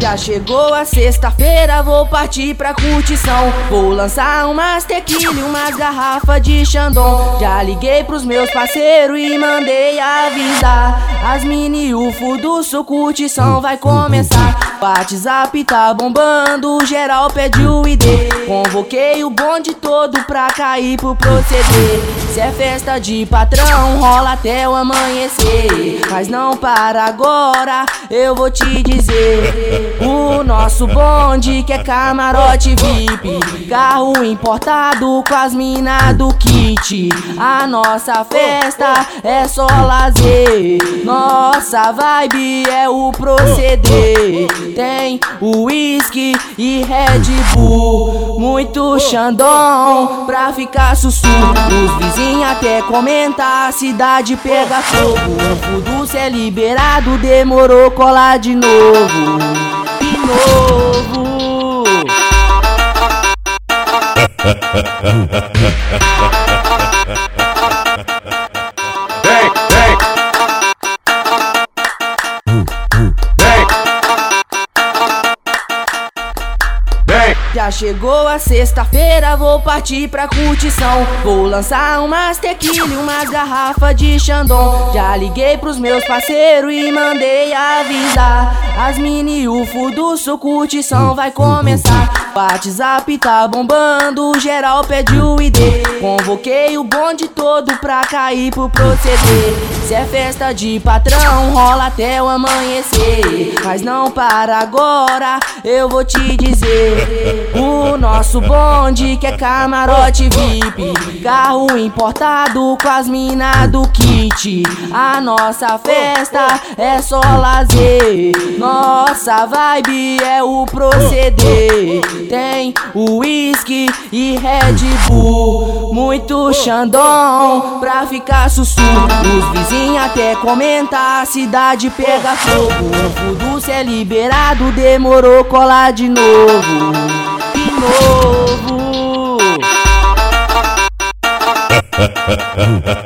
Já chegou a sexta-feira, vou partir pra curtição. Vou lançar umas tequila e umas garrafas de Xandão. Já liguei pros meus parceiros e mandei avisar. As mini UFO do sul curtição vai começar. WhatsApp tá bombando, geral pediu ID. Convoquei o bonde todo pra cair pro proceder. É festa de patrão, rola até o amanhecer. Mas não para agora, eu vou te dizer. O nosso bonde que é camarote VIP. Carro importado com as minas do kit. A nossa festa é só lazer. Nossa vibe é o proceder. Tem uísque e Red Bull. Muito Xandão pra ficar sussurro. Os vizinhos até comentar, a cidade pega fogo. O fudu se é liberado, demorou colar de novo. De novo. Já chegou a sexta-feira, vou partir pra curtição. Vou lançar umas tequila e umas garrafas de Xandão. Já liguei pros meus parceiros e mandei avisar. As mini UFO do sul curtição vai começar. WhatsApp tá bombando, geral pediu ID. Convoquei o bonde todo pra cair pro proceder. Se é festa de patrão, rola até o amanhecer. Mas não para agora, eu vou te dizer. O nosso bonde que é camarote VIP. Carro importado com as minas do kit. A nossa festa é só lazer. Nossa vibe é o proceder. Tem uísque e Red Bull. Muito Xandão pra ficar sussurro. Os vizinhos até comentar, a cidade pega fogo. O fudu se é liberado, demorou colar de novo. De novo.